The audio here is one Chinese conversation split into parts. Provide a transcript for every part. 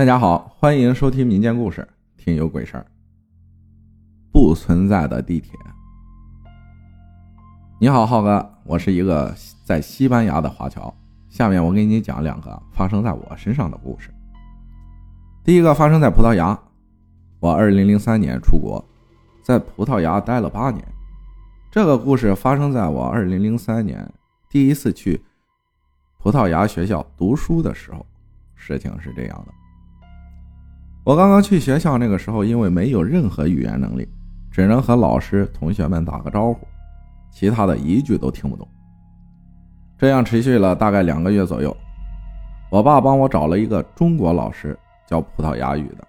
大家好，欢迎收听民间故事，听有鬼事儿。不存在的地铁。你好，浩哥，我是一个在西班牙的华侨。下面我给你讲两个发生在我身上的故事。第一个发生在葡萄牙，我二零零三年出国，在葡萄牙待了八年。这个故事发生在我二零零三年第一次去葡萄牙学校读书的时候。事情是这样的，我刚刚去学校那个时候，因为没有任何语言能力，只能和老师、同学们打个招呼，其他的一句都听不懂。这样持续了大概两个月左右，我爸帮我找了一个中国老师教葡萄牙语的，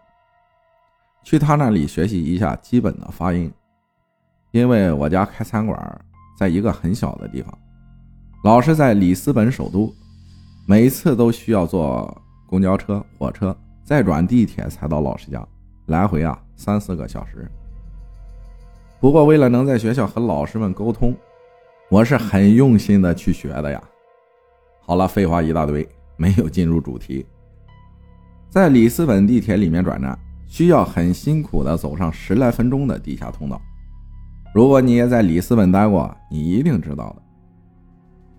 去他那里学习一下基本的发音。因为我家开餐馆，在一个很小的地方，老师在里斯本首都，每次都需要坐。公交车、火车，再转地铁才到老师家，来回啊三四个小时。不过为了能在学校和老师们沟通，我是很用心的去学的呀。好了，废话一大堆，没有进入主题。在里斯本地铁里面转站，需要很辛苦的走上十来分钟的地下通道。如果你也在里斯本待过，你一定知道的。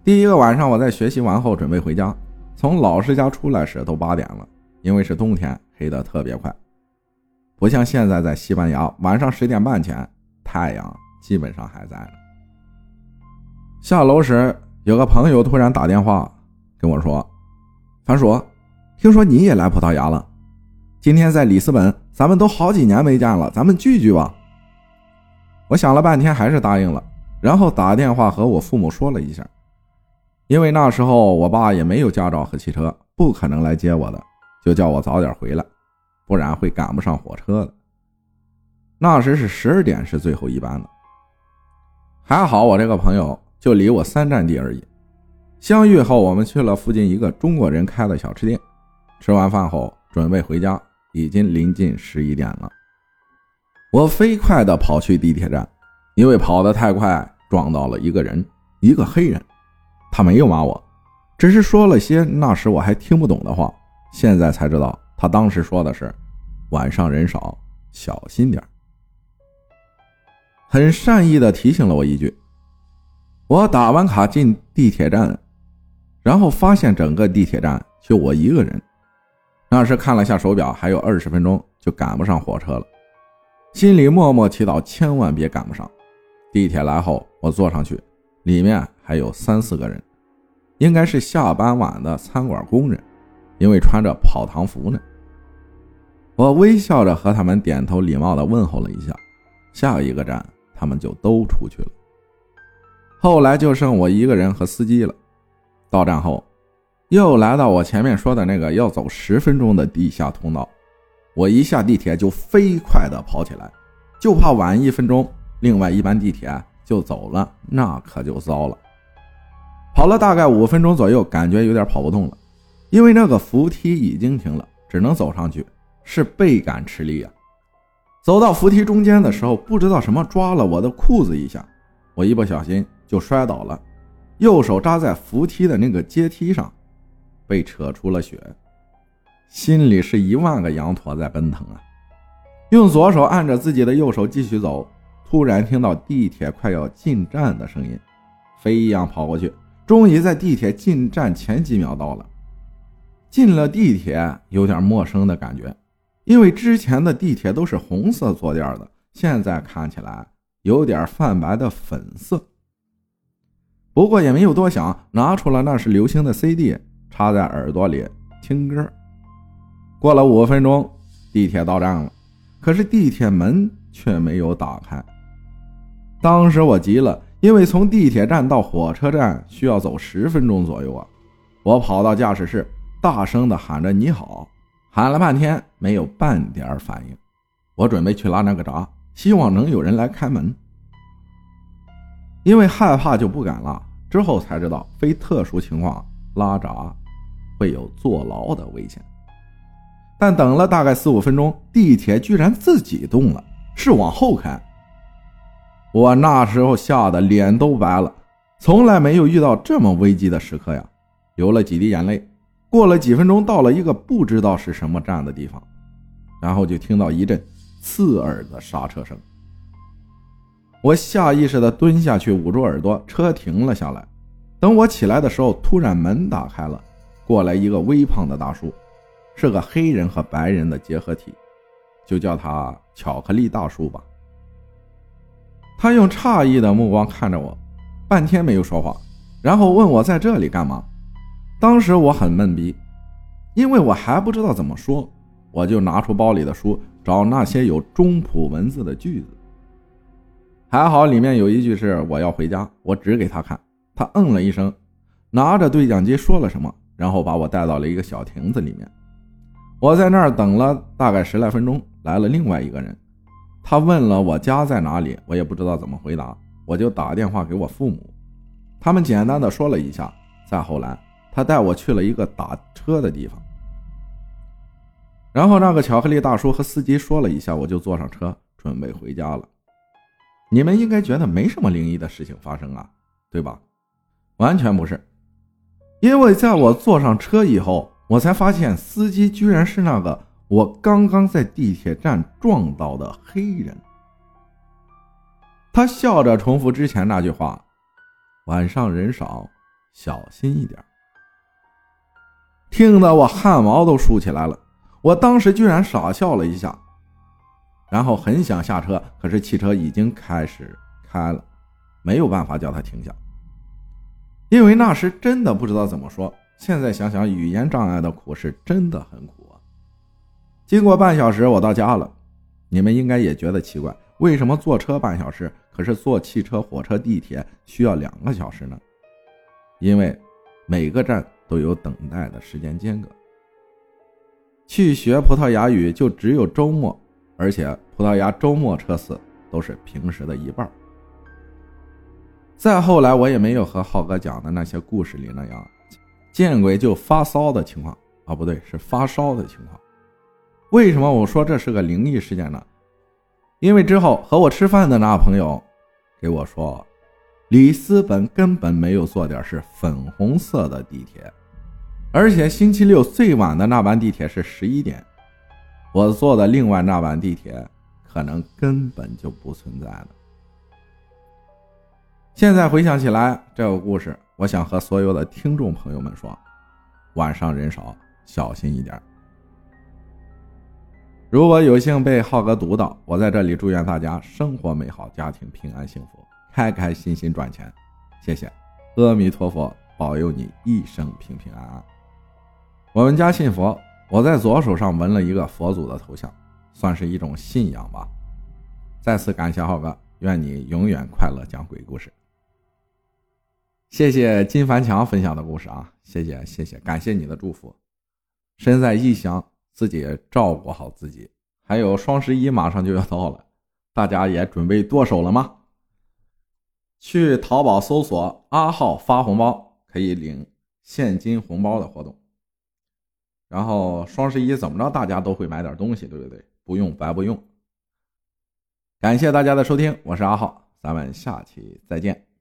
第一个晚上，我在学习完后准备回家。从老师家出来时都八点了，因为是冬天，黑的特别快，不像现在在西班牙，晚上十点半前太阳基本上还在。下楼时，有个朋友突然打电话跟我说：“樊叔，听说你也来葡萄牙了，今天在里斯本，咱们都好几年没见了，咱们聚聚吧。”我想了半天，还是答应了，然后打电话和我父母说了一下。因为那时候我爸也没有驾照和汽车，不可能来接我的，就叫我早点回来，不然会赶不上火车的。那时是十二点是最后一班了。还好我这个朋友就离我三站地而已。相遇后，我们去了附近一个中国人开的小吃店，吃完饭后准备回家，已经临近十一点了。我飞快地跑去地铁站，因为跑得太快，撞到了一个人，一个黑人。他没有骂我，只是说了些那时我还听不懂的话。现在才知道，他当时说的是“晚上人少，小心点很善意的提醒了我一句。我打完卡进地铁站，然后发现整个地铁站就我一个人。那时看了下手表，还有二十分钟就赶不上火车了，心里默默祈祷千万别赶不上。地铁来后，我坐上去，里面。还有三四个人，应该是下班晚的餐馆工人，因为穿着跑堂服呢。我微笑着和他们点头，礼貌的问候了一下。下一个站，他们就都出去了。后来就剩我一个人和司机了。到站后，又来到我前面说的那个要走十分钟的地下通道。我一下地铁就飞快的跑起来，就怕晚一分钟，另外一班地铁就走了，那可就糟了。跑了大概五分钟左右，感觉有点跑不动了，因为那个扶梯已经停了，只能走上去，是倍感吃力啊。走到扶梯中间的时候，不知道什么抓了我的裤子一下，我一不小心就摔倒了，右手扎在扶梯的那个阶梯上，被扯出了血，心里是一万个羊驼在奔腾啊。用左手按着自己的右手继续走，突然听到地铁快要进站的声音，飞一样跑过去。终于在地铁进站前几秒到了，进了地铁有点陌生的感觉，因为之前的地铁都是红色坐垫的，现在看起来有点泛白的粉色。不过也没有多想，拿出了那是流星的 CD，插在耳朵里听歌。过了五分钟，地铁到站了，可是地铁门却没有打开。当时我急了。因为从地铁站到火车站需要走十分钟左右啊！我跑到驾驶室，大声的喊着“你好”，喊了半天没有半点反应。我准备去拉那个闸，希望能有人来开门。因为害怕就不敢拉，之后才知道非特殊情况拉闸会有坐牢的危险。但等了大概四五分钟，地铁居然自己动了，是往后开。我那时候吓得脸都白了，从来没有遇到这么危机的时刻呀，流了几滴眼泪，过了几分钟，到了一个不知道是什么站的地方，然后就听到一阵刺耳的刹车声。我下意识地蹲下去捂住耳朵，车停了下来。等我起来的时候，突然门打开了，过来一个微胖的大叔，是个黑人和白人的结合体，就叫他巧克力大叔吧。他用诧异的目光看着我，半天没有说话，然后问我在这里干嘛。当时我很懵逼，因为我还不知道怎么说，我就拿出包里的书，找那些有中普文字的句子。还好里面有一句是我要回家，我指给他看。他嗯了一声，拿着对讲机说了什么，然后把我带到了一个小亭子里面。我在那儿等了大概十来分钟，来了另外一个人，他问了我家在哪里，我也不知道怎么回答，我就打电话给我父母，他们简单的说了一下。再后来，他带我去了一个打车的地方，然后那个巧克力大叔和司机说了一下，我就坐上车准备回家了。你们应该觉得没什么灵异的事情发生啊，对吧？完全不是，因为在我坐上车以后，我才发现司机居然是那个我刚刚在地铁站撞到的黑人。他笑着重复之前那句话：“晚上人少，小心一点。”听得我汗毛都竖起来了。我当时居然傻笑了一下，然后很想下车，可是汽车已经开始开了，没有办法叫他停下。因为那时真的不知道怎么说，现在想想，语言障碍的苦是真的很苦啊。经过半小时，我到家了。你们应该也觉得奇怪，为什么坐车半小时，可是坐汽车、火车、地铁需要两个小时呢？因为每个站都有等待的时间间隔。去学葡萄牙语就只有周末，而且葡萄牙周末车次都是平时的一半。再后来，我也没有和浩哥讲的那些故事里那样，见鬼就发骚的情况啊，不对，是发烧的情况。为什么我说这是个灵异事件呢？因为之后和我吃饭的那朋友给我说，里斯本根本没有坐点是粉红色的地铁，而且星期六最晚的那班地铁是十一点，我坐的另外那班地铁可能根本就不存在了。现在回想起来，这个故事，我想和所有的听众朋友们说：晚上人少，小心一点。如果有幸被浩哥读到，我在这里祝愿大家生活美好，家庭平安幸福，开开心心赚钱。谢谢，阿弥陀佛保佑你一生平平安安。我们家信佛，我在左手上纹了一个佛祖的头像，算是一种信仰吧。再次感谢浩哥，愿你永远快乐讲鬼故事。谢谢金凡强分享的故事啊，谢谢谢谢，感谢你的祝福。身在异乡，自己照顾好自己。还有双十一马上就要到了，大家也准备剁手了吗？去淘宝搜索“阿浩发红包”，可以领现金红包的活动。然后双十一怎么着，大家都会买点东西，对不对？不用白不用。感谢大家的收听，我是阿浩，咱们下期再见。